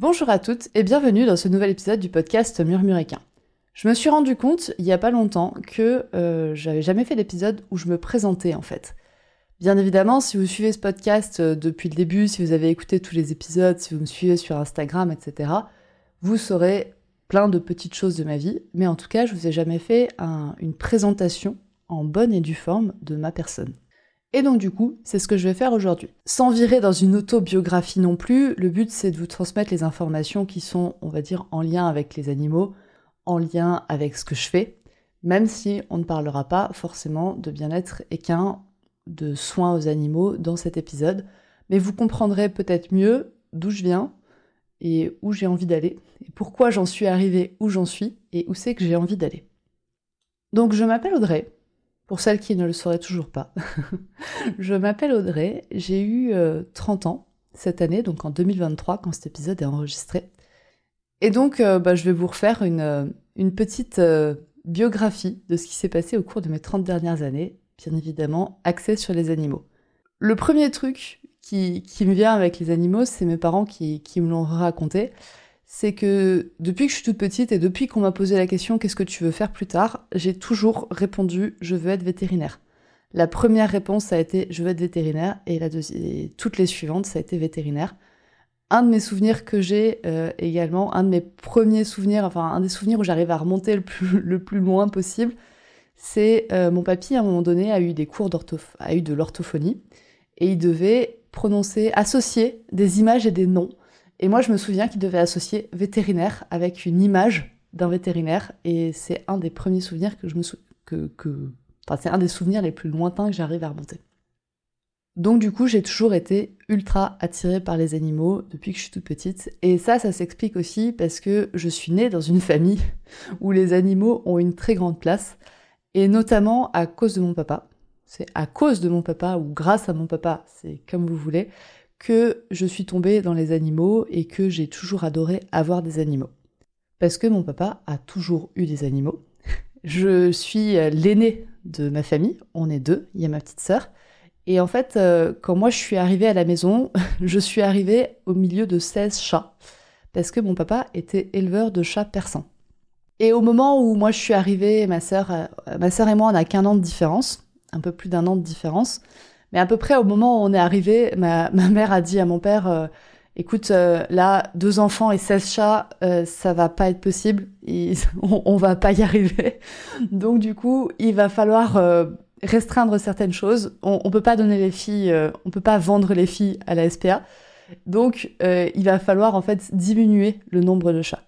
Bonjour à toutes et bienvenue dans ce nouvel épisode du podcast Murmuréquin. Je me suis rendu compte il y a pas longtemps que euh, j'avais jamais fait d'épisode où je me présentais en fait. Bien évidemment, si vous suivez ce podcast euh, depuis le début, si vous avez écouté tous les épisodes, si vous me suivez sur Instagram, etc., vous saurez plein de petites choses de ma vie, mais en tout cas, je vous ai jamais fait une présentation en bonne et due forme de ma personne. Et donc du coup, c'est ce que je vais faire aujourd'hui. Sans virer dans une autobiographie non plus, le but c'est de vous transmettre les informations qui sont, on va dire, en lien avec les animaux, en lien avec ce que je fais, même si on ne parlera pas forcément de bien-être équin, de soins aux animaux dans cet épisode, mais vous comprendrez peut-être mieux d'où je viens et où j'ai envie d'aller, et pourquoi j'en suis arrivée où j'en suis et où c'est que j'ai envie d'aller. Donc je m'appelle Audrey, pour celles qui ne le sauraient toujours pas. je m'appelle Audrey, j'ai eu 30 euh, ans cette année, donc en 2023 quand cet épisode est enregistré. Et donc, euh, bah, je vais vous refaire une, euh, petite biographie de ce qui s'est passé au cours de mes 30 dernières années, bien évidemment, axée sur les animaux. Le premier truc qui, me vient avec les animaux, c'est mes parents qui me l'ont raconté. C'est que depuis que je suis toute petite et depuis qu'on m'a posé la question qu'est-ce que tu veux faire plus tard, j'ai toujours répondu je veux être vétérinaire. La première réponse ça a été je veux être vétérinaire et, toutes les suivantes ça a été vétérinaire un de mes souvenirs que j'ai euh, également, un de mes premiers souvenirs, enfin un des souvenirs où j'arrive à remonter le plus, le plus loin possible, c'est euh, mon papy à un moment donné a eu des cours a eu de l'orthophonie et il devait prononcer, associer des images et des noms. Et moi je me souviens qu'il devait associer vétérinaire avec une image d'un vétérinaire et c'est un des premiers souvenirs que je me que, que... Enfin, c'est un des souvenirs les plus lointains que j'arrive à remonter. Donc du coup, j'ai toujours été ultra attirée par les animaux depuis que je suis toute petite. Et ça, ça s'explique aussi parce que je suis née dans une famille où les animaux ont une très grande place. Et notamment à cause de mon papa. C'est à cause de mon papa ou grâce à mon papa, c'est comme vous voulez, que je suis tombée dans les animaux et que j'ai toujours adoré avoir des animaux. Parce que mon papa a toujours eu des animaux. Je suis l'aînée de ma famille, on est deux, il y a ma petite sœur. Et en fait, euh, quand moi je suis arrivée à la maison, je suis arrivée au milieu de 16 chats, parce que mon papa était éleveur de chats persans. Et au moment où moi je suis arrivée, ma sœur, euh, ma sœur et moi, on n'a qu'un an de différence, un peu plus d'un an de différence. Mais à peu près au moment où on est arrivé, ma, mère a dit à mon père, euh, écoute, là, deux enfants et 16 chats, ça va pas être possible, on, on, va pas y arriver. Donc du coup, il va falloir restreindre certaines choses. On, ne peut pas donner les filles, euh, on peut pas vendre les filles à la SPA. Donc, euh, il va falloir en fait diminuer le nombre de chats.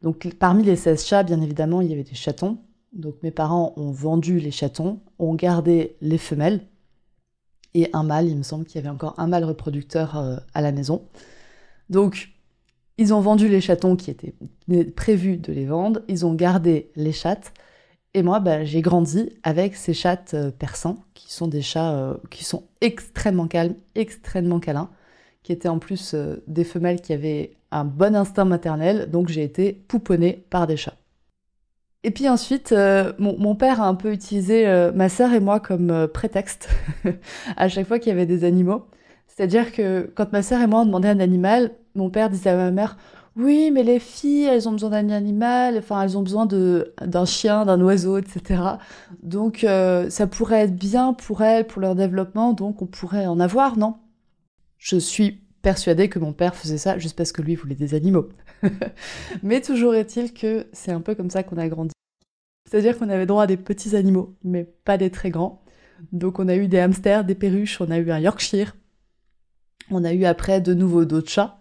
Donc, parmi les 16 chats, bien évidemment, il y avait des chatons. Donc, mes parents ont vendu les chatons, ont gardé les femelles et un mâle. Il me semble qu'il y avait encore un mâle reproducteur euh, à la maison. Donc, ils ont vendu les chatons qui étaient prévus de les vendre. Ils ont gardé les chattes. Et moi, bah, j'ai grandi avec ces chats euh, persans, qui sont des chats euh, qui sont extrêmement calmes, extrêmement câlins, qui étaient en plus euh, des femelles qui avaient un bon instinct maternel, donc j'ai été pouponnée par des chats. Et puis ensuite, mon, père a un peu utilisé ma sœur et moi comme prétexte à chaque fois qu'il y avait des animaux. C'est-à-dire que quand ma sœur et moi on demandait un animal, mon père disait à ma mère oui, mais les filles, elles ont besoin d'un animal, enfin, elles ont besoin de d'un chien, d'un oiseau, etc. Donc, euh, ça pourrait être bien pour elles, pour leur développement, donc on pourrait en avoir, non? Je suis persuadée que mon père faisait ça juste parce que lui voulait des animaux. mais toujours est-il que c'est un peu comme ça qu'on a grandi. C'est-à-dire qu'on avait droit à des petits animaux, mais pas des très grands. Donc on a eu des hamsters, des perruches, on a eu un Yorkshire, on a eu après de nouveau d'autres chats.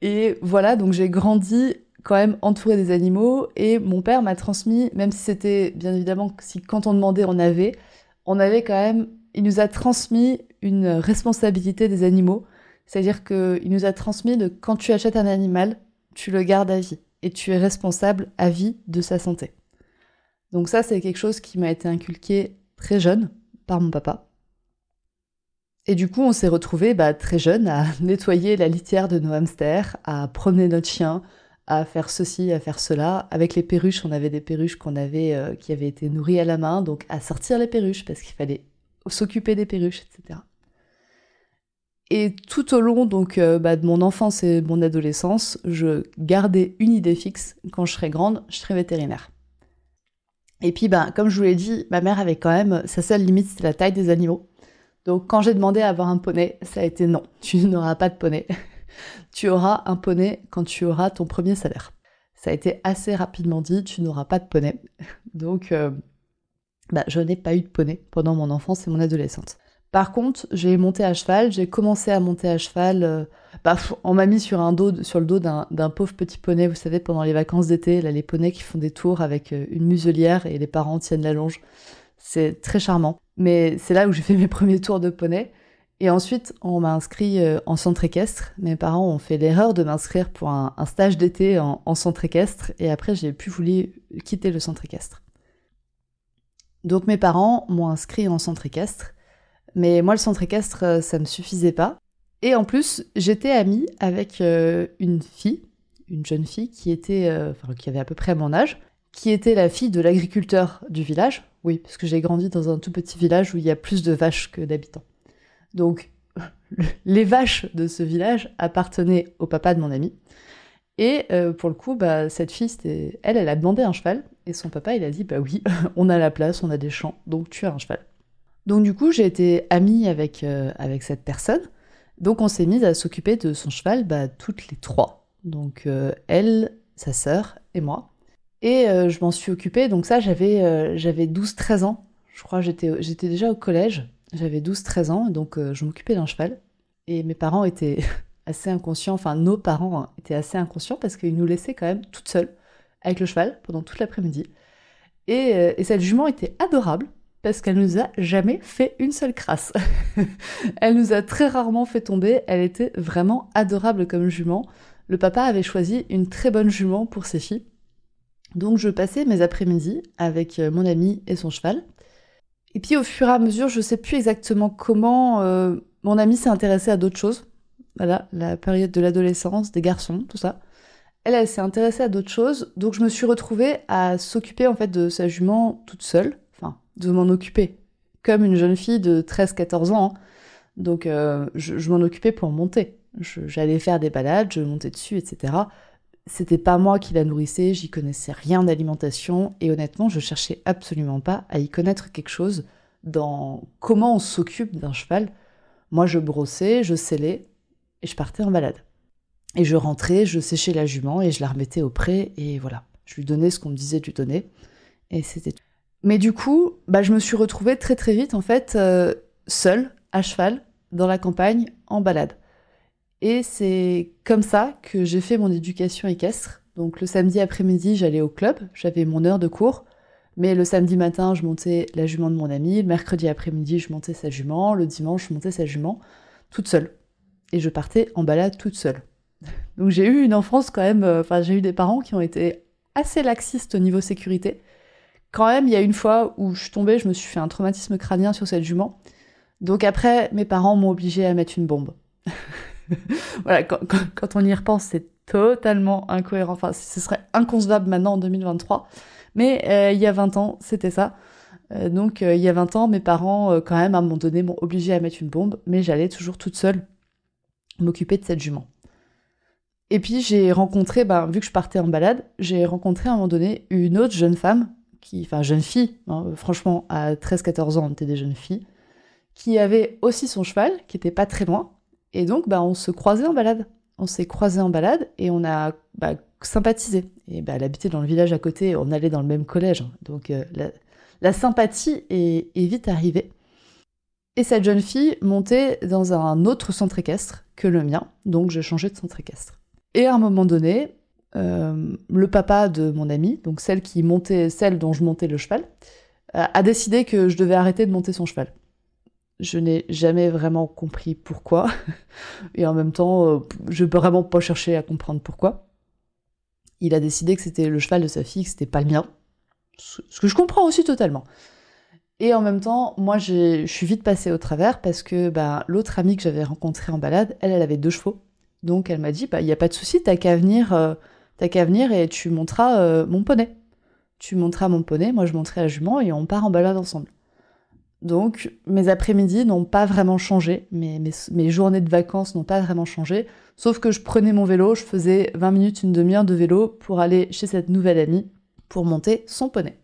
Et voilà, donc j'ai grandi quand même entouré des animaux et mon père m'a transmis, même si c'était bien évidemment si quand on demandait on avait, on avait quand même, il nous a transmis une responsabilité des animaux. C'est-à-dire qu'il nous a transmis de quand tu achètes un animal, tu le gardes à vie et tu es responsable à vie de sa santé. Donc ça, c'est quelque chose qui m'a été inculqué très jeune par mon papa. Et du coup, on s'est retrouvés bah, très jeunes à nettoyer la litière de nos hamsters, à promener notre chien, à faire ceci, à faire cela. Avec les perruches, on avait des perruches qu'on avait, euh, qui avaient été nourries à la main, donc à sortir les perruches parce qu'il fallait s'occuper des perruches, etc. Et tout au long donc euh, bah, de mon enfance et mon adolescence, je gardais une idée fixe. Quand je serai grande, je serai vétérinaire. Et puis, bah, comme je vous l'ai dit, ma mère avait quand même sa seule limite, c'était la taille des animaux. Donc, quand j'ai demandé à avoir un poney, ça a été non, tu n'auras pas de poney. tu auras un poney quand tu auras ton premier salaire. Ça a été assez rapidement dit, tu n'auras pas de poney. Donc, euh, bah, je n'ai pas eu de poney pendant mon enfance et mon adolescence. Par contre, j'ai monté à cheval, j'ai commencé à monter à cheval. Euh, bah, on m'a mis sur, un dos, sur le dos d'un pauvre petit poney, vous savez, pendant les vacances d'été, les poneys qui font des tours avec euh, une muselière et les parents tiennent la longe. C'est très charmant. Mais c'est là où j'ai fait mes premiers tours de poney. Et ensuite, on m'a inscrit euh, en centre équestre. Mes parents ont fait l'erreur de m'inscrire pour un, stage d'été en, en, centre équestre. Et après, j'ai plus voulu quitter le centre équestre. Donc mes parents m'ont inscrit en centre équestre. Mais moi, le centre équestre, euh, ça me suffisait pas. Et en plus, j'étais amie avec euh, une fille, une jeune fille qui était, euh, enfin, qui avait à peu près mon âge, qui était la fille de l'agriculteur du village. Oui, parce que j'ai grandi dans un tout petit village où il y a plus de vaches que d'habitants. Donc, les vaches de ce village appartenaient au papa de mon ami. Et pour le coup, bah, cette fille, elle, elle a demandé un cheval. Et son papa, il a dit, bah oui, on a la place, on a des champs, donc tu as un cheval. Donc du coup, j'ai été amie avec, euh, avec cette personne. Donc on s'est mis à s'occuper de son cheval bah, toutes les trois. Donc euh, elle, sa sœur et moi. Et euh, je m'en suis occupée. Donc ça, j'avais j'avais 12-13 ans. Je crois j'étais j'étais déjà au collège. J'avais 12-13 ans, donc je m'occupais d'un cheval. Et mes parents étaient assez inconscients, enfin nos parents hein, étaient assez inconscients parce qu'ils nous laissaient quand même toutes seules avec le cheval pendant toute l'après-midi. Et, et cette jument était adorable parce qu'elle nous a jamais fait une seule crasse. elle nous a très rarement fait tomber, elle était vraiment adorable comme jument. Le papa avait choisi une très bonne jument pour ses filles. Donc je passais mes après-midi avec euh, mon ami et son cheval. Et puis au fur et à mesure, je sais plus exactement comment euh, mon ami s'est intéressée à d'autres choses. Voilà, la période de l'adolescence, des garçons, tout ça. Elle, elle s'est intéressée à d'autres choses, donc je me suis retrouvée à s'occuper en fait de sa jument toute seule de m'en occuper, comme une jeune fille de 13-14 ans. Hein. Donc euh, je, m'en occupais pour monter. J'allais faire des balades, je montais dessus, etc. C'était pas moi qui la nourrissais, j'y connaissais rien d'alimentation, et honnêtement, je cherchais absolument pas à y connaître quelque chose dans comment on s'occupe d'un cheval. Moi, je brossais, je scellais, et je partais en balade. Et je rentrais, je séchais la jument, et je la remettais au pré, et voilà. Je lui donnais ce qu'on me disait de lui donner, et c'était tout. Mais du coup, bah, je me suis retrouvée très très vite en fait euh, seule, à cheval, dans la campagne, en balade. Et c'est comme ça que j'ai fait mon éducation équestre. Donc le samedi après-midi, j'allais au club, j'avais mon heure de cours. Mais le samedi matin, je montais la jument de mon ami. Le mercredi après-midi, je montais sa jument. Le dimanche, je montais sa jument, toute seule. Et je partais en balade toute seule. Donc j'ai eu une enfance quand même. Euh, enfin, j'ai eu des parents qui ont été assez laxistes au niveau sécurité. Quand même, il y a une fois où je suis tombée, je me suis fait un traumatisme crânien sur cette jument. Donc après, mes parents m'ont obligée à mettre une bombe. voilà, quand, on y repense, c'est totalement incohérent. Enfin, ce serait inconcevable maintenant en 2023. Mais euh, il y a 20 ans, c'était ça. Euh, donc euh, il y a 20 ans, mes parents, quand même, à un moment donné, m'ont obligée à mettre une bombe. Mais j'allais toujours toute seule m'occuper de cette jument. Et puis j'ai rencontré, ben, vu que je partais en balade, j'ai rencontré à un moment donné une autre jeune femme enfin jeune fille, hein, franchement à 13-14 ans on était des jeunes filles, qui avait aussi son cheval, qui était pas très loin, et donc bah, on se croisait en balade. On s'est croisés en balade et on a bah, sympathisé. Et bah, elle habitait dans le village à côté, on allait dans le même collège, donc euh, la, sympathie est, est vite arrivée. Et cette jeune fille montait dans un autre centre équestre que le mien, donc j'ai changé de centre équestre. Et à un moment donné, euh, le papa de mon amie, donc celle qui montait, celle dont je montais le cheval, a décidé que je devais arrêter de monter son cheval. Je n'ai jamais vraiment compris pourquoi, et en même temps, euh, je peux vraiment pas chercher à comprendre pourquoi. Il a décidé que c'était le cheval de sa fille, que c'était pas le mien. Ce que je comprends aussi totalement. Et en même temps, moi, je suis vite passée au travers parce que bah, l'autre amie que j'avais rencontrée en balade, elle, elle avait deux chevaux. Donc elle m'a dit, bah, il n'y a pas de souci, t'as qu'à venir, euh, qu'à venir et tu monteras euh, mon poney. Tu monteras mon poney, moi je monterai la jument et on part en balade ensemble. Donc mes après-midi n'ont pas vraiment changé, mes, mes, journées de vacances n'ont pas vraiment changé, sauf que je prenais mon vélo, je faisais 20 minutes, une demi-heure de vélo pour aller chez cette nouvelle amie pour monter son poney.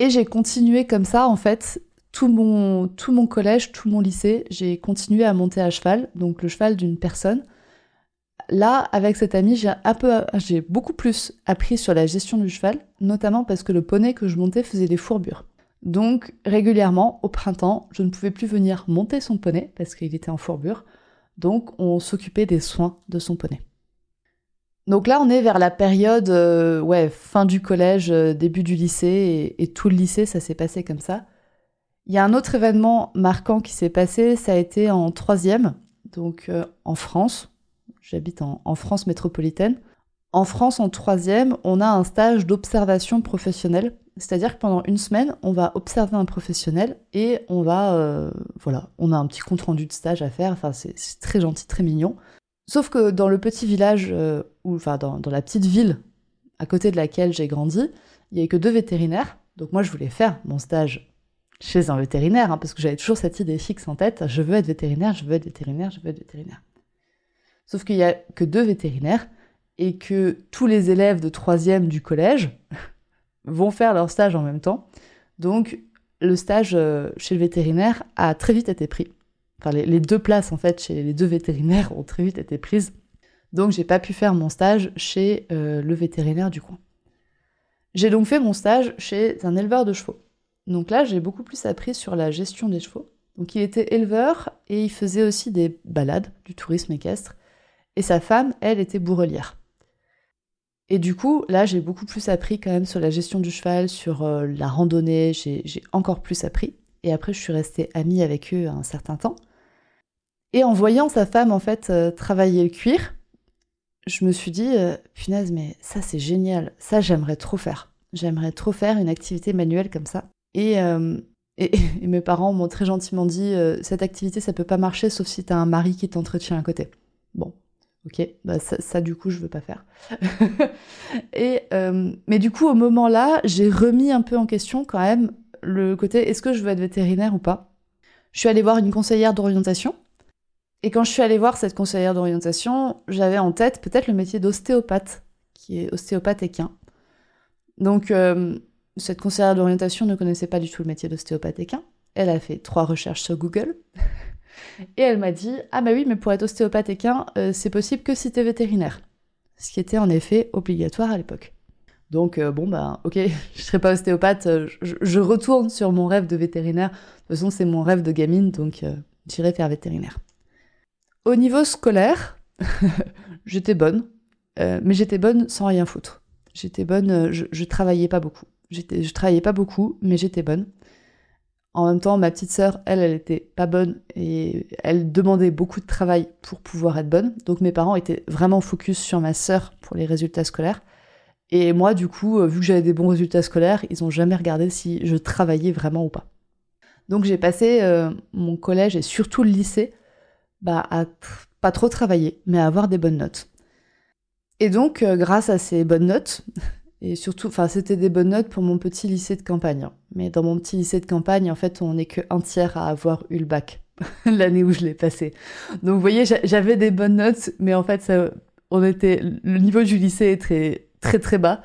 Et j'ai continué comme ça, en fait, tout mon, tout mon collège, tout mon lycée, j'ai continué à monter à cheval, donc le cheval d'une personne. Là, avec cette amie, j'ai beaucoup plus appris sur la gestion du cheval, notamment parce que le poney que je montais faisait des fourbures. Donc, régulièrement, au printemps, je ne pouvais plus venir monter son poney parce qu'il était en fourbure. Donc, on s'occupait des soins de son poney. Donc là, on est vers la période, euh, fin du collège, euh, début du lycée, et, tout le lycée, ça s'est passé comme ça. Il y a un autre événement marquant qui s'est passé, ça a été en troisième, donc euh, en France. J'habite en, France métropolitaine. En France, en troisième, on a un stage d'observation professionnelle, c'est-à-dire que pendant une semaine, on va observer un professionnel et on va, voilà, on a un petit compte rendu de stage à faire. Enfin, c'est très gentil, très mignon. Sauf que dans le petit village, euh, ou enfin dans, la petite ville à côté de laquelle j'ai grandi, il n'y avait que deux vétérinaires. Donc moi, je voulais faire mon stage chez un vétérinaire, hein, parce que j'avais toujours cette idée fixe en tête, je veux être vétérinaire, je veux être vétérinaire, je veux être vétérinaire. Sauf qu'il n'y a que deux vétérinaires, et que tous les élèves de troisième du collège vont faire leur stage en même temps. Donc le stage euh, chez le vétérinaire a très vite été pris les, deux places en fait chez les deux vétérinaires ont très vite été prises. Donc j'ai pas pu faire mon stage chez euh, le vétérinaire du coin. J'ai donc fait mon stage chez un éleveur de chevaux. Donc là, j'ai beaucoup plus appris sur la gestion des chevaux. Donc il était éleveur et il faisait aussi des balades, du tourisme équestre. Et sa femme, elle, était bourrelière. Et du coup, là, j'ai beaucoup plus appris quand même sur la gestion du cheval, sur euh, la randonnée, j'ai encore plus appris. Et après, je suis restée amie avec eux un certain temps. Et en voyant sa femme en fait euh, travailler le cuir, je me suis dit, euh, punaise, mais ça c'est génial, ça j'aimerais trop faire. J'aimerais trop faire une activité manuelle comme ça. Et, euh, et, mes parents m'ont très gentiment dit, cette activité ça peut pas marcher sauf si t'as un mari qui t'entretient à côté. Bon, ok, bah ça, du coup je veux pas faire. et, mais du coup au moment là, j'ai remis un peu en question quand même le côté est-ce que je veux être vétérinaire ou pas? Je suis allée voir une conseillère d'orientation et quand je suis allée voir cette conseillère d'orientation, j'avais en tête peut-être le métier d'ostéopathe, qui est ostéopathe équin. Donc, euh, cette conseillère d'orientation ne connaissait pas du tout le métier d'ostéopathe équin. Elle a fait trois recherches sur Google. Et elle m'a dit Ah, bah oui, mais pour être ostéopathe équin, euh, c'est possible que si t'es vétérinaire. Ce qui était en effet obligatoire à l'époque. Donc, euh, bon, bah, ok, je serai pas ostéopathe, je, je, retourne sur mon rêve de vétérinaire. De toute façon, c'est mon rêve de gamine, donc j'irai faire vétérinaire. Au niveau scolaire, j'étais bonne, euh, mais j'étais bonne sans rien foutre. J'étais bonne, euh, je, travaillais pas beaucoup. Je travaillais pas beaucoup, mais j'étais bonne. En même temps, ma petite sœur, elle, elle était pas bonne et elle demandait beaucoup de travail pour pouvoir être bonne. Donc mes parents étaient vraiment focus sur ma sœur pour les résultats scolaires. Et moi, du coup, euh, vu que j'avais des bons résultats scolaires, ils ont jamais regardé si je travaillais vraiment ou pas. Donc j'ai passé mon collège et surtout le lycée bah, à pas trop travailler, mais à avoir des bonnes notes. Et donc, euh, grâce à ces bonnes notes, et surtout, enfin, c'était des bonnes notes pour mon petit lycée de campagne. Hein. Mais dans mon petit lycée de campagne, en fait, on n'est que un tiers à avoir eu le bac l'année où je l'ai passé. Donc, vous voyez, j'avais des bonnes notes, mais en fait, ça, on était, le niveau du lycée est très, très, très bas.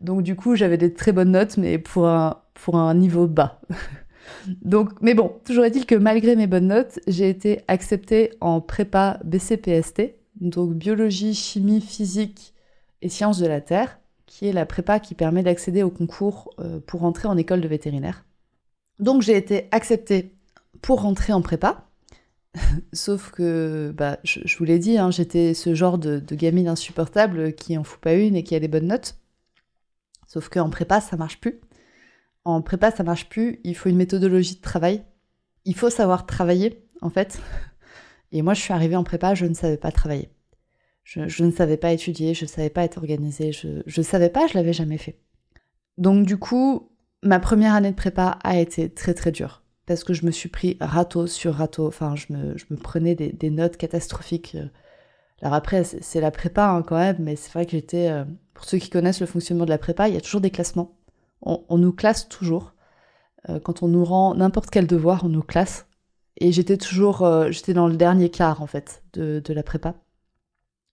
Donc, du coup, j'avais des très bonnes notes, mais pour un, pour un niveau bas. Donc, mais bon, toujours est-il que malgré mes bonnes notes, j'ai été acceptée en prépa BCPST, donc biologie, chimie, physique et sciences de la Terre, qui est la prépa qui permet d'accéder au concours euh, pour entrer en école de vétérinaire. Donc j'ai été acceptée pour rentrer en prépa, sauf que, bah, je, vous l'ai dit, hein, j'étais ce genre de, gamine insupportable qui en fout pas une et qui a des bonnes notes. Sauf qu'en prépa, ça marche plus. En prépa, ça marche plus. Il faut une méthodologie de travail. Il faut savoir travailler, en fait. Et moi, je suis arrivée en prépa, je ne savais pas travailler. Je, ne savais pas étudier, je ne savais pas être organisée, je ne savais pas, je l'avais jamais fait. Donc du coup, ma première année de prépa a été très très dure parce que je me suis pris râteau sur râteau. Enfin, je me, prenais des, notes catastrophiques. Alors après, c'est la prépa hein, quand même, mais c'est vrai que j'étais. Euh, pour ceux qui connaissent le fonctionnement de la prépa, il y a toujours des classements. On, nous classe toujours. Euh, quand on nous rend n'importe quel devoir, on nous classe. Et j'étais toujours. Euh, j'étais dans le dernier quart en fait de la prépa.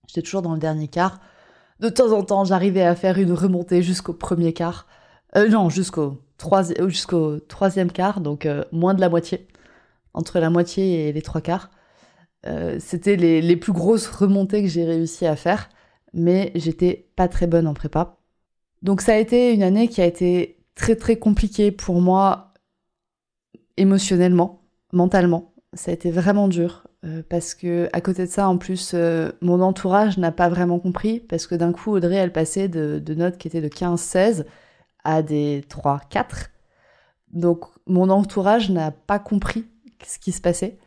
J'étais toujours dans le dernier quart. De temps en temps, j'arrivais à faire une remontée jusqu'au premier quart. Euh, non, jusqu'au troisième, jusqu'au troisième quart, donc euh, moins de la moitié. Entre la moitié et les trois quarts. Euh, c'était les, les, plus grosses remontées que j'ai réussi à faire, mais j'étais pas très bonne en prépa. Donc ça a été une année qui a été très très compliquée pour moi émotionnellement, mentalement. Ça a été vraiment dur. Euh, parce que à côté de ça, en plus, euh, mon entourage n'a pas vraiment compris, parce que d'un coup, Audrey, elle passait de, notes qui étaient de 15-16 à des 3-4. Donc mon entourage n'a pas compris ce qui se passait.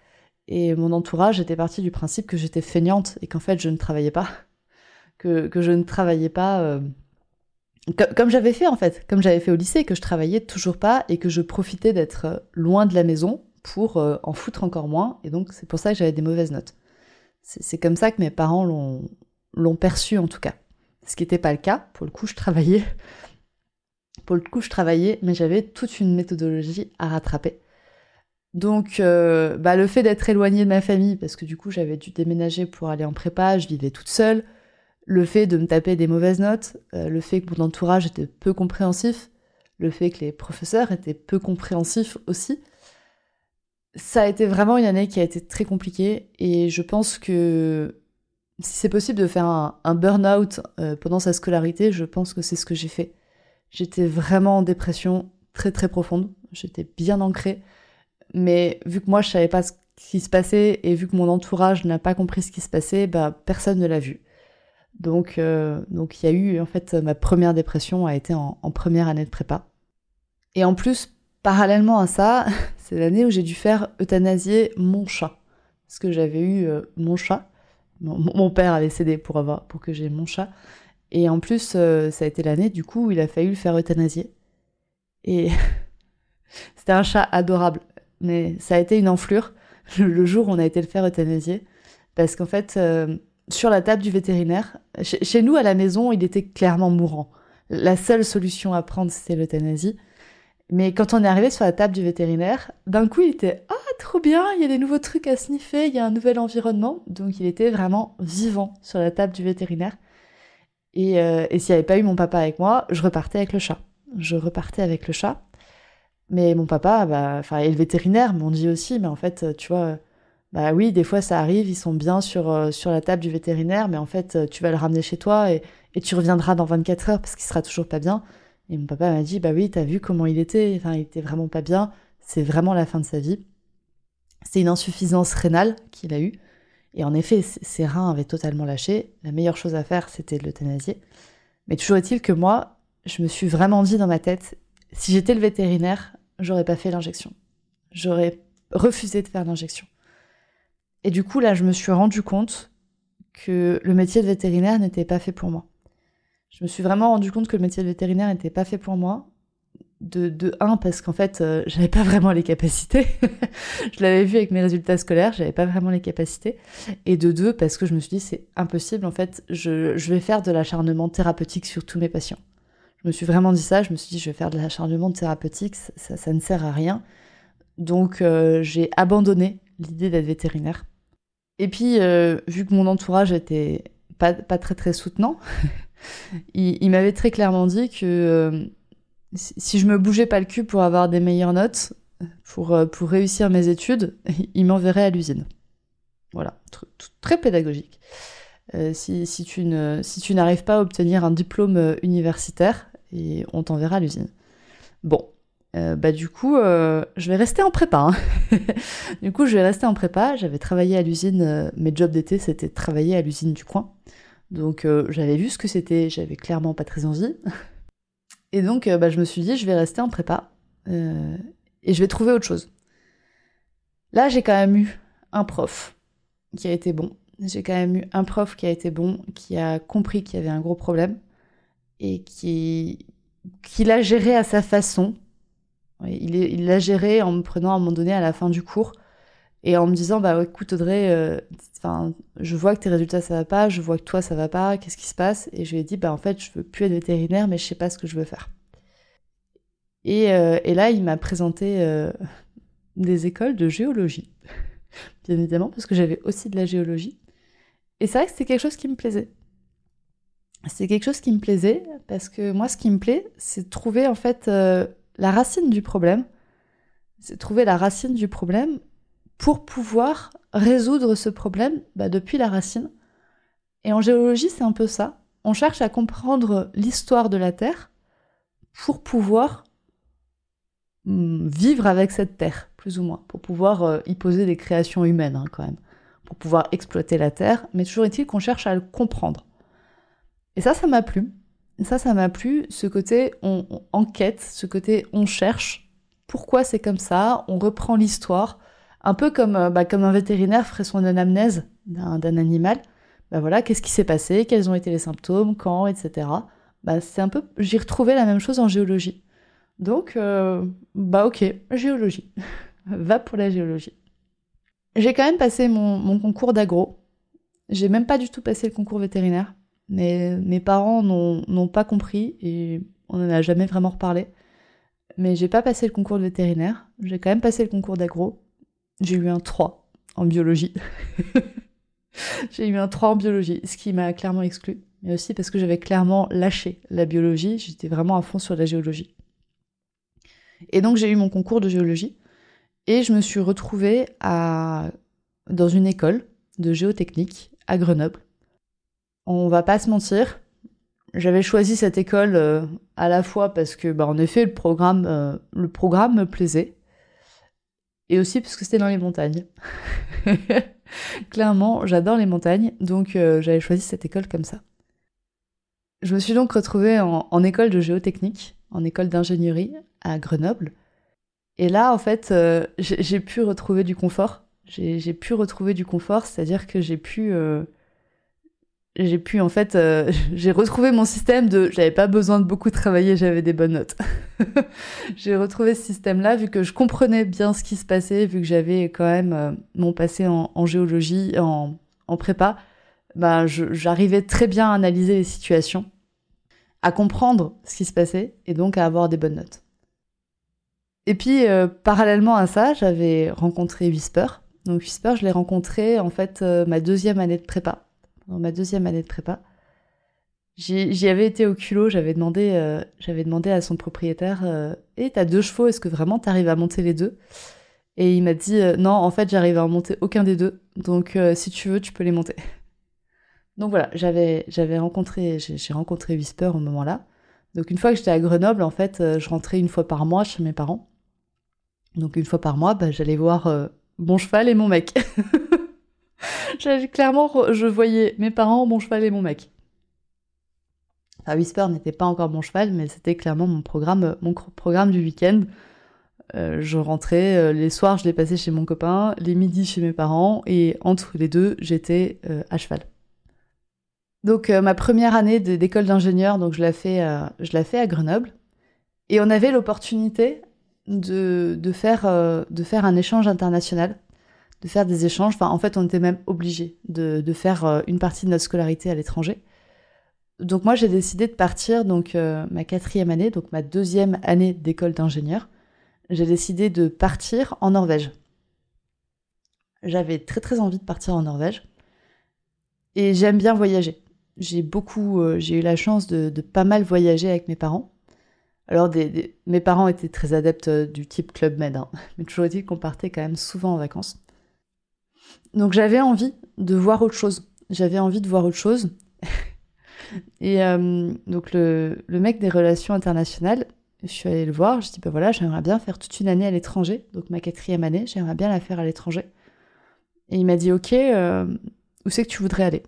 Et mon entourage était parti du principe que j'étais feignante et qu'en fait je ne travaillais pas. Que, je ne travaillais pas euh, comme j'avais fait en fait, comme j'avais fait au lycée, que je travaillais toujours pas et que je profitais d'être loin de la maison pour euh, en foutre encore moins. Et donc c'est pour ça que j'avais des mauvaises notes. C'est comme ça que mes parents l'ont perçu en tout cas. Ce qui n'était pas le cas. Pour le coup, je travaillais. Pour le coup, je travaillais, mais j'avais toute une méthodologie à rattraper. Donc, euh, bah, le fait d'être éloignée de ma famille, parce que du coup, j'avais dû déménager pour aller en prépa, je vivais toute seule. Le fait de me taper des mauvaises notes, euh, le fait que mon entourage était peu compréhensif, le fait que les professeurs étaient peu compréhensifs aussi, ça a été vraiment une année qui a été très compliquée et je pense que si c'est possible de faire un, burn-out euh, pendant sa scolarité, je pense que c'est ce que j'ai fait. J'étais vraiment en dépression très très profonde, j'étais bien ancrée, mais vu que moi je savais pas ce qui se passait et vu que mon entourage n'a pas compris ce qui se passait, bah personne ne l'a vu. Donc euh, donc il y a eu en fait ma première dépression a été en, en première année de prépa. Et en plus Parallèlement à ça, c'est l'année où j'ai dû faire euthanasier mon chat. Parce que j'avais eu euh, mon chat. Mon, père avait cédé pour, avoir, pour que j'ai mon chat. Et en plus, euh, ça a été l'année du coup où il a fallu le faire euthanasier. Et c'était un chat adorable. Mais ça a été une enflure le, jour où on a été le faire euthanasier. Parce qu'en fait, euh, sur la table du vétérinaire, chez nous à la maison, il était clairement mourant. La seule solution à prendre, c'était l'euthanasie. Mais quand on est arrivé sur la table du vétérinaire, d'un coup, il était Ah, trop bien, il y a des nouveaux trucs à sniffer, il y a un nouvel environnement. Donc, il était vraiment vivant sur la table du vétérinaire. Et, euh, et s'il n'y avait pas eu mon papa avec moi, je repartais avec le chat. Je repartais avec le chat. Mais mon papa, bah, enfin, et le vétérinaire m'ont dit aussi, mais en fait, tu vois, bah oui, des fois ça arrive, ils sont bien sur, euh, sur la table du vétérinaire, mais en fait, tu vas le ramener chez toi et, et tu reviendras dans 24 heures parce qu'il sera toujours pas bien. Et mon papa m'a dit, bah oui, t'as vu comment il était, enfin, il était vraiment pas bien, c'est vraiment la fin de sa vie. C'est une insuffisance rénale qu'il a eue. Et en effet, ses reins avaient totalement lâché. La meilleure chose à faire, c'était de l'euthanasier. Mais toujours est-il que moi, je me suis vraiment dit dans ma tête, si j'étais le vétérinaire, j'aurais pas fait l'injection. J'aurais refusé de faire l'injection. Et du coup, là, je me suis rendu compte que le métier de vétérinaire n'était pas fait pour moi je me suis vraiment rendu compte que le métier de vétérinaire n'était pas fait pour moi. De, un, parce qu'en fait, euh, j'avais pas vraiment les capacités. je l'avais vu avec mes résultats scolaires, j'avais pas vraiment les capacités. Et de deux, parce que je me suis dit, c'est impossible, en fait, je, vais faire de l'acharnement thérapeutique sur tous mes patients. Je me suis vraiment dit ça, je me suis dit, je vais faire de l'acharnement thérapeutique, ça, ça, ne sert à rien. Donc, euh, j'ai abandonné l'idée d'être vétérinaire. Et puis, euh, vu que mon entourage était pas, pas très très soutenant, il, m'avait très clairement dit que euh, si je me bougeais pas le cul pour avoir des meilleures notes, pour, euh, pour réussir mes études, il m'enverrait à l'usine. Voilà, très pédagogique. Euh, si, si, tu si n'arrives pas à obtenir un diplôme universitaire, et on t'enverra à l'usine. Bon, bah du coup, je vais rester en prépa. Hein. du coup, je vais rester en prépa. J'avais travaillé à l'usine, mes jobs d'été, c'était travailler à l'usine du coin. Donc euh, j'avais vu ce que c'était, j'avais clairement pas très envie. Et donc euh, bah, je me suis dit, je vais rester en prépa euh, et je vais trouver autre chose. Là, j'ai quand même eu un prof qui a été bon, j'ai quand même eu un prof qui a été bon, qui a compris qu'il y avait un gros problème et qui, qui l'a géré à sa façon. Il l'a géré en me prenant à un moment donné à la fin du cours et en me disant bah écoute Audrey, euh, enfin je vois que tes résultats ça va pas, je vois que toi ça va pas, qu'est-ce qui se passe? Et je lui ai dit bah en fait je veux plus être vétérinaire mais je sais pas ce que je veux faire. Et, euh, et là il m'a présenté euh, des écoles de géologie, bien évidemment parce que j'avais aussi de la géologie. Et c'est vrai que c'était quelque chose qui me plaisait. C'est quelque chose qui me plaisait parce que moi ce qui me plaît c'est trouver en fait la racine du problème. C'est trouver la racine du problème pour pouvoir résoudre ce problème bah, depuis la racine. Et en géologie, c'est un peu ça. On cherche à comprendre l'histoire de la Terre pour pouvoir hmm, vivre avec cette Terre, plus ou moins, pour pouvoir euh, y poser des créations humaines hein, quand même, pour pouvoir exploiter la Terre, mais toujours est-il qu'on cherche à le comprendre. Et ça, ça m'a plu. Ça, ça m'a plu, ce côté on enquête, ce côté on cherche, pourquoi c'est comme ça, on reprend l'histoire, un peu comme, euh, bah, comme un vétérinaire ferait son anamnèse d'un animal. Bah voilà, qu'est-ce qui s'est passé, quels ont été les symptômes, quand, etc. Bah, c'est un peu, j'ai retrouvé la même chose en géologie. Donc, euh, bah ok, géologie. Va pour la géologie. J'ai quand même passé mon, mon concours d'agro. J'ai même pas du tout passé le concours vétérinaire. Mais mes parents n'ont pas compris et on n'en a jamais vraiment reparlé. Mais j'ai pas passé le concours de vétérinaire. J'ai quand même passé le concours d'agro. J'ai eu un 3 en biologie. j'ai eu un 3 en biologie, ce qui m'a clairement exclu. Mais aussi parce que j'avais clairement lâché la biologie, j'étais vraiment à fond sur la géologie. Et donc j'ai eu mon concours de géologie et je me suis retrouvée à... dans une école de géotechnique à Grenoble. On va pas se mentir, j'avais choisi cette école euh, à la fois parce que, bah, en effet, le programme, euh, le programme me plaisait, et aussi parce que c'était dans les montagnes. Clairement, j'adore les montagnes, donc euh, j'avais choisi cette école comme ça. Je me suis donc retrouvée en, école de géotechnique, en école d'ingénierie à Grenoble. Et là, en fait, euh, j'ai pu retrouver du confort. J'ai pu retrouver du confort, c'est-à-dire que j'ai pu euh, j'ai pu en fait euh, j'ai retrouvé mon système de j'avais pas besoin de beaucoup travailler j'avais des bonnes notes. J'ai retrouvé ce système là vu que je comprenais bien ce qui se passait vu que j'avais quand même euh, mon passé en, géologie en, en prépa. Bah j'arrivais très bien à analyser les situations à comprendre ce qui se passait et donc à avoir des bonnes notes. Et puis euh, parallèlement à ça j'avais rencontré Whisper. Donc Whisper je l'ai rencontré en fait ma deuxième année de prépa dans ma deuxième année de prépa. J'y avais été au culot, j'avais demandé, euh, j'avais demandé à son propriétaire euh, Et t'as deux chevaux, est-ce que vraiment t'arrives à monter les deux? Et il m'a dit euh, Non, en fait, j'arrive à monter aucun des deux, donc si tu veux, tu peux les monter. Donc voilà, j'avais rencontré, j'ai rencontré Whisper au moment-là. Donc une fois que j'étais à Grenoble, en fait, je rentrais une fois par mois chez mes parents. Donc une fois par mois, bah, j'allais voir mon cheval et mon mec. Clairement, je voyais mes parents, mon cheval et mon mec. Enfin, Whisper n'était pas encore mon cheval, mais c'était clairement mon programme, mon programme du week-end. Euh, je rentrais, euh, les soirs je les passais chez mon copain, les midis chez mes parents, et entre les deux, j'étais euh, à cheval. Donc ma première année d'école d'ingénieur, donc je l'ai fait, je l'ai fait à Grenoble, et on avait l'opportunité de, de faire un échange international de faire des échanges. Enfin, en fait, on était même obligé de, faire euh, une partie de notre scolarité à l'étranger. Donc moi, j'ai décidé de partir, donc euh, ma quatrième année, donc ma deuxième année d'école d'ingénieur. J'ai décidé de partir en Norvège. J'avais très très envie de partir en Norvège. Et j'aime bien voyager. J'ai beaucoup, euh, j'ai eu la chance de, pas mal voyager avec mes parents. Alors, mes parents étaient très adeptes du type Club Med, hein. mais toujours est-il qu'on partait quand même souvent en vacances. Donc j'avais envie de voir autre chose. J'avais envie de voir autre chose. et euh, donc le, mec des relations internationales, je suis allée le voir, je dis bah voilà, j'aimerais bien faire toute une année à l'étranger, donc ma quatrième année, j'aimerais bien la faire à l'étranger. Et il m'a dit ok, euh, où c'est que tu voudrais aller?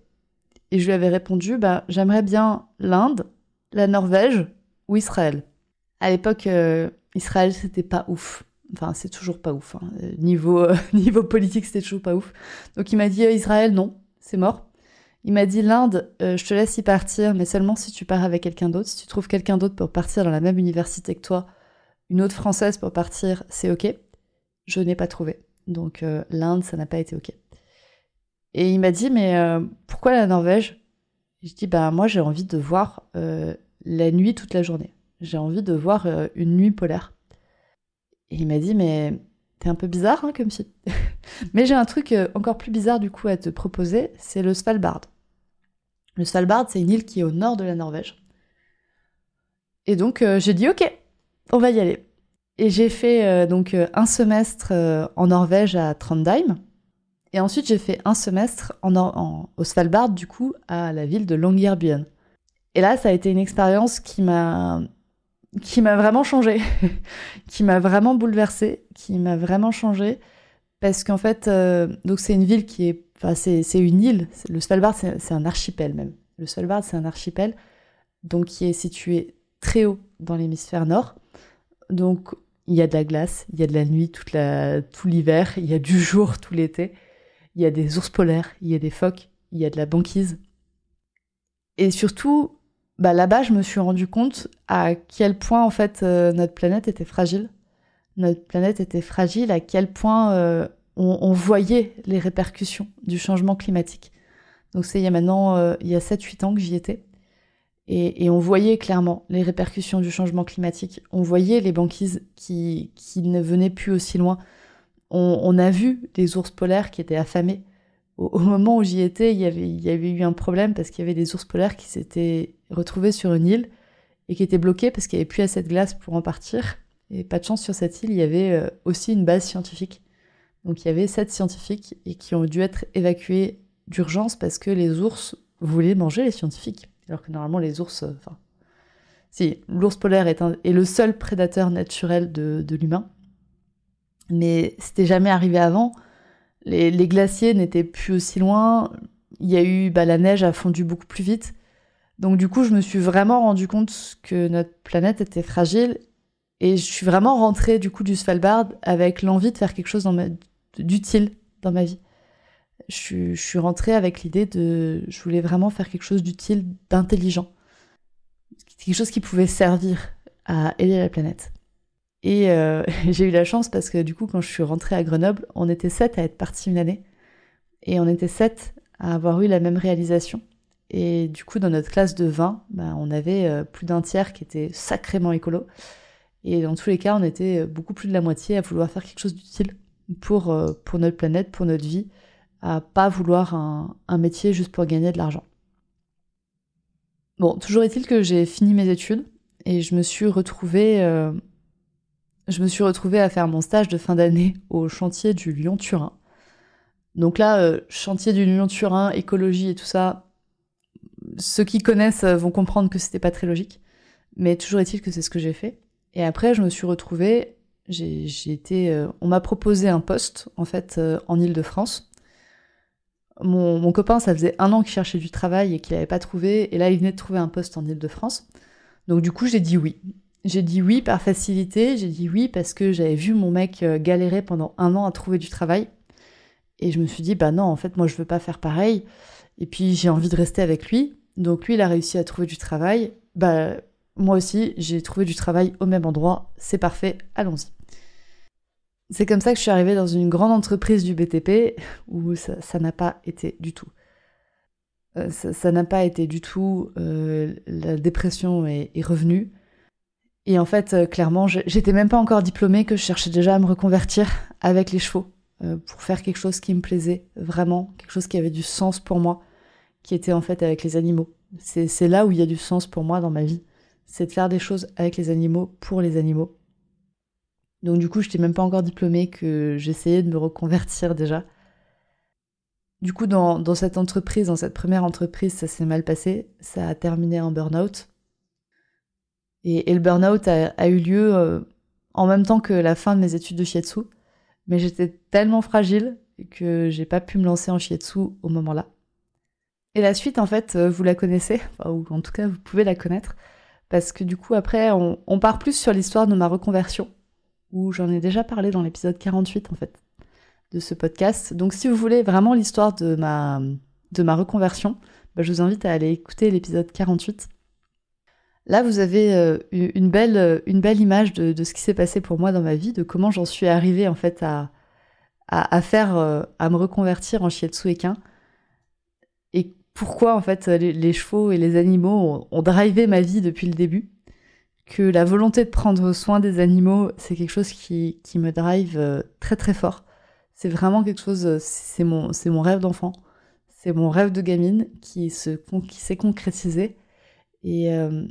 Et je lui avais répondu bah j'aimerais bien l'Inde, la Norvège ou Israël. À l'époque, euh, Israël c'était pas ouf. Enfin, c'est toujours pas ouf. Hein. Niveau, euh, niveau politique, c'était toujours pas ouf. Donc il m'a dit euh, Israël, non, c'est mort. Il m'a dit l'Inde, euh, je te laisse y partir, mais seulement si tu pars avec quelqu'un d'autre. Si tu trouves quelqu'un d'autre pour partir dans la même université que toi, une autre française pour partir, c'est ok. Je n'ai pas trouvé. Donc euh, l'Inde, ça n'a pas été ok. Et il m'a dit, mais euh, pourquoi la Norvège? Je dis, bah moi j'ai envie de voir la nuit toute la journée. J'ai envie de voir une nuit polaire. Et il m'a dit, mais t'es un peu bizarre hein, comme si. mais j'ai un truc encore plus bizarre du coup à te proposer, c'est le Svalbard. Le Svalbard, c'est une île qui est au nord de la Norvège. Et donc euh, j'ai dit ok, on va y aller. Et j'ai fait euh, donc euh, un semestre en Norvège à Trondheim. Et ensuite j'ai fait un semestre en, au Svalbard du coup à la ville de Longyearbyen. Et là ça a été une expérience qui m'a qui m'a vraiment changé, qui m'a vraiment bouleversée, qui m'a vraiment changé parce qu'en fait donc c'est une ville qui est c'est une île. Le Svalbard, c'est un archipel même. Le Svalbard, c'est un archipel donc qui est situé très haut dans l'hémisphère nord. Donc il y a de la glace, il y a de la nuit toute tout l'hiver, il y a du jour tout l'été, il y a des ours polaires, il y a des phoques, il y a de la banquise. Et surtout, bah, là-bas, je me suis rendu compte à quel point en fait euh, notre planète était fragile. Notre planète était fragile, à quel point euh, on, voyait les répercussions du changement climatique. Donc c'est il y a maintenant euh, il y a 7-8 ans que j'y étais. Et, on voyait clairement les répercussions du changement climatique. On voyait les banquises qui, qui ne venaient plus aussi loin. On, a vu des ours polaires qui étaient affamés. Au, moment où j'y étais, il y, avait, eu un problème parce qu'il y avait des ours polaires qui s'étaient retrouvés sur une île et qui étaient bloqués parce qu'il n'y avait plus assez de glace pour en partir. Et pas de chance sur cette île, il y avait euh, aussi une base scientifique donc il y avait sept scientifiques et qui ont dû être évacués d'urgence parce que les ours voulaient manger les scientifiques. Alors que normalement les ours, euh, enfin, si l'ours polaire est, le seul prédateur naturel de, l'humain, mais c'était jamais arrivé avant. Les, glaciers n'étaient plus aussi loin. Il y a eu, bah, la neige a fondu beaucoup plus vite. Donc du coup, je me suis vraiment rendu compte que notre planète était fragile et je suis vraiment rentrée du coup du Svalbard avec l'envie de faire quelque chose d'utile dans ma vie. Je, suis rentrée avec l'idée de... Je voulais vraiment faire quelque chose d'utile, d'intelligent. Quelque chose qui pouvait servir à aider la planète. Et euh, j'ai eu la chance parce que du coup, quand je suis rentrée à Grenoble, on était sept à être partis une année. Et on était sept à avoir eu la même réalisation. Et du coup, dans notre classe de 20, bah, on avait euh, plus d'un tiers qui était sacrément écolo. Et dans tous les cas, on était beaucoup plus de la moitié à vouloir faire quelque chose d'utile pour, euh, pour notre planète, pour notre vie, à pas vouloir un, métier juste pour gagner de l'argent. Bon, toujours est-il que j'ai fini mes études et je me suis retrouvée, euh, je me suis retrouvée à faire mon stage de fin d'année au chantier du Lyon-Turin. Donc là, euh, chantier du Lyon-Turin, écologie et tout ça, ceux qui connaissent vont comprendre que c'était pas très logique, mais toujours est-il que c'est ce que j'ai fait. Et après, je me suis retrouvée j'ai été, euh, on m'a proposé un poste en fait euh, en Île-de-France. Mon, mon, copain, ça faisait un an qu'il cherchait du travail et qu'il n'avait pas trouvé, et là il venait de trouver un poste en Île-de-France. Donc du coup j'ai dit oui. J'ai dit oui par facilité, j'ai dit oui parce que j'avais vu mon mec euh, galérer pendant un an à trouver du travail. Et je me suis dit, bah non, en fait, moi, je veux pas faire pareil. Et puis, j'ai envie de rester avec lui. Donc, lui, il a réussi à trouver du travail. Bah, moi aussi, j'ai trouvé du travail au même endroit. C'est parfait, allons-y. C'est comme ça que je suis arrivée dans une grande entreprise du BTP où ça n'a pas été du tout. Euh, ça n'a pas été du tout. Euh, la dépression est, revenue. Et en fait, euh, clairement, j'étais même pas encore diplômée que je cherchais déjà à me reconvertir avec les chevaux pour faire quelque chose qui me plaisait vraiment, quelque chose qui avait du sens pour moi, qui était en fait avec les animaux. C'est là où il y a du sens pour moi dans ma vie. C'est de faire des choses avec les animaux, pour les animaux. Donc du coup, je n'étais même pas encore diplômée que j'essayais de me reconvertir déjà. Du coup, dans, cette entreprise, dans cette première entreprise, ça s'est mal passé. Ça a terminé en burn-out. Et, le burn-out a, eu lieu euh, en même temps que la fin de mes études de shiatsu. Mais j'étais tellement fragile que j'ai pas pu me lancer en shiatsu au moment-là. Et la suite, en fait, euh, vous la connaissez, ou en tout cas, vous pouvez la connaître, parce que du coup, après, on part plus sur l'histoire de ma reconversion où j'en ai déjà parlé dans l'épisode 48 en fait de ce podcast. Donc si vous voulez vraiment l'histoire de ma, de ma reconversion, bah, je vous invite à aller écouter l'épisode 48. Là, vous avez euh, une, belle, une belle image de, ce qui s'est passé pour moi dans ma vie, de comment j'en suis arrivée en fait à, à, faire, euh, à me reconvertir en shiatsu équin. Et pourquoi en fait les, chevaux et les animaux ont, drivé ma vie depuis le début? Que la volonté de prendre soin des animaux, c'est quelque chose qui, qui me drive euh, très très fort. C'est vraiment quelque chose, c'est mon, c'est mon rêve d'enfant. C'est mon rêve de gamine qui, se, qui s'est concrétisé. Euh,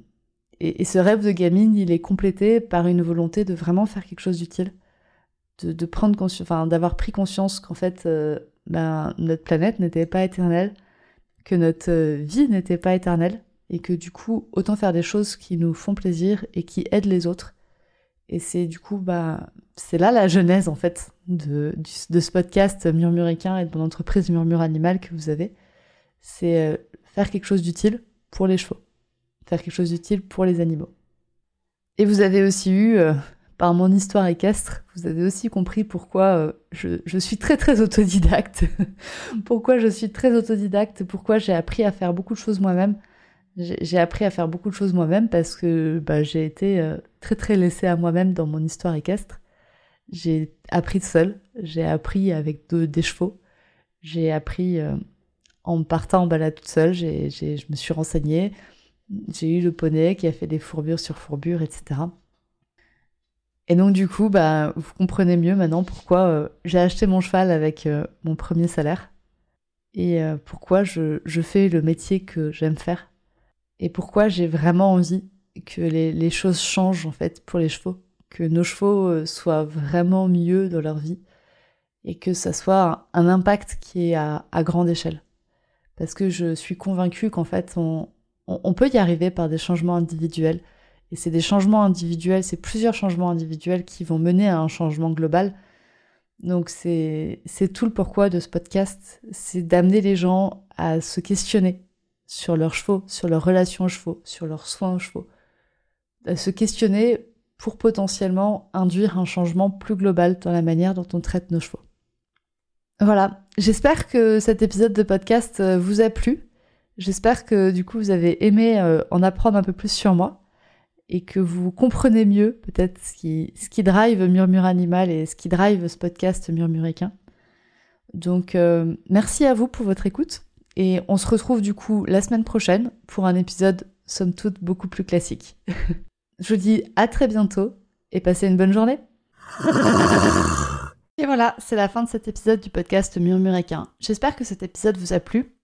et, ce rêve de gamine, il est complété par une volonté de vraiment faire quelque chose d'utile. De, prendre enfin, d'avoir pris conscience qu'en fait, euh, ben, notre planète n'était pas éternelle, que notre euh, vie n'était pas éternelle, et que du coup, autant faire des choses qui nous font plaisir et qui aident les autres. Et c'est du coup, bah, c'est là la genèse en fait de, ce podcast Murmuricain et de mon entreprise Murmure Animal que vous avez. C'est euh, faire quelque chose d'utile pour les chevaux, faire quelque chose d'utile pour les animaux. Et vous avez aussi eu, euh, par mon histoire équestre, vous avez aussi compris pourquoi euh, je, je, suis très très autodidacte, pourquoi je suis très autodidacte, pourquoi j'ai appris à faire beaucoup de choses moi-même. J'ai appris à faire beaucoup de choses moi-même parce que bah, j'ai été très très laissée à moi-même dans mon histoire équestre. J'ai appris seul, j'ai appris avec des chevaux, j'ai appris euh, en partant en balade toute seule, je me suis renseignée, j'ai eu le poney qui a fait des fourbures sur fourbures, etc. Et donc du coup, bah, vous comprenez mieux maintenant pourquoi euh, j'ai acheté mon cheval avec euh, mon premier salaire et pourquoi je, fais le métier que j'aime faire et pourquoi j'ai vraiment envie que les, les, choses changent en fait pour les chevaux que nos chevaux euh, soient vraiment mieux dans leur vie et que ça soit un impact qui est à, grande échelle. Parce que je suis convaincue qu'en fait, on, on, peut y arriver par des changements individuels. Et c'est des changements individuels, c'est plusieurs changements individuels qui vont mener à un changement global. Donc c'est tout le pourquoi de ce podcast, c'est d'amener les gens à se questionner sur leurs chevaux, sur leur relation aux chevaux, sur leurs soins aux chevaux. À se questionner pour potentiellement induire un changement plus global dans la manière dont on traite nos chevaux. Voilà, j'espère que cet épisode de podcast euh, vous a plu. J'espère que du coup vous avez aimé euh, en apprendre un peu plus sur moi et que vous comprenez mieux peut-être ce qui, ce qui drive Murmure Animal et ce qui drive ce podcast Murmuréquin. Donc euh, merci à vous pour votre écoute et on se retrouve du coup la semaine prochaine pour un épisode somme toute beaucoup plus classique. Je vous dis à très bientôt et passez une bonne journée. Et voilà, c'est la fin de cet épisode du podcast Murmuréquin. J'espère que cet épisode vous a plu.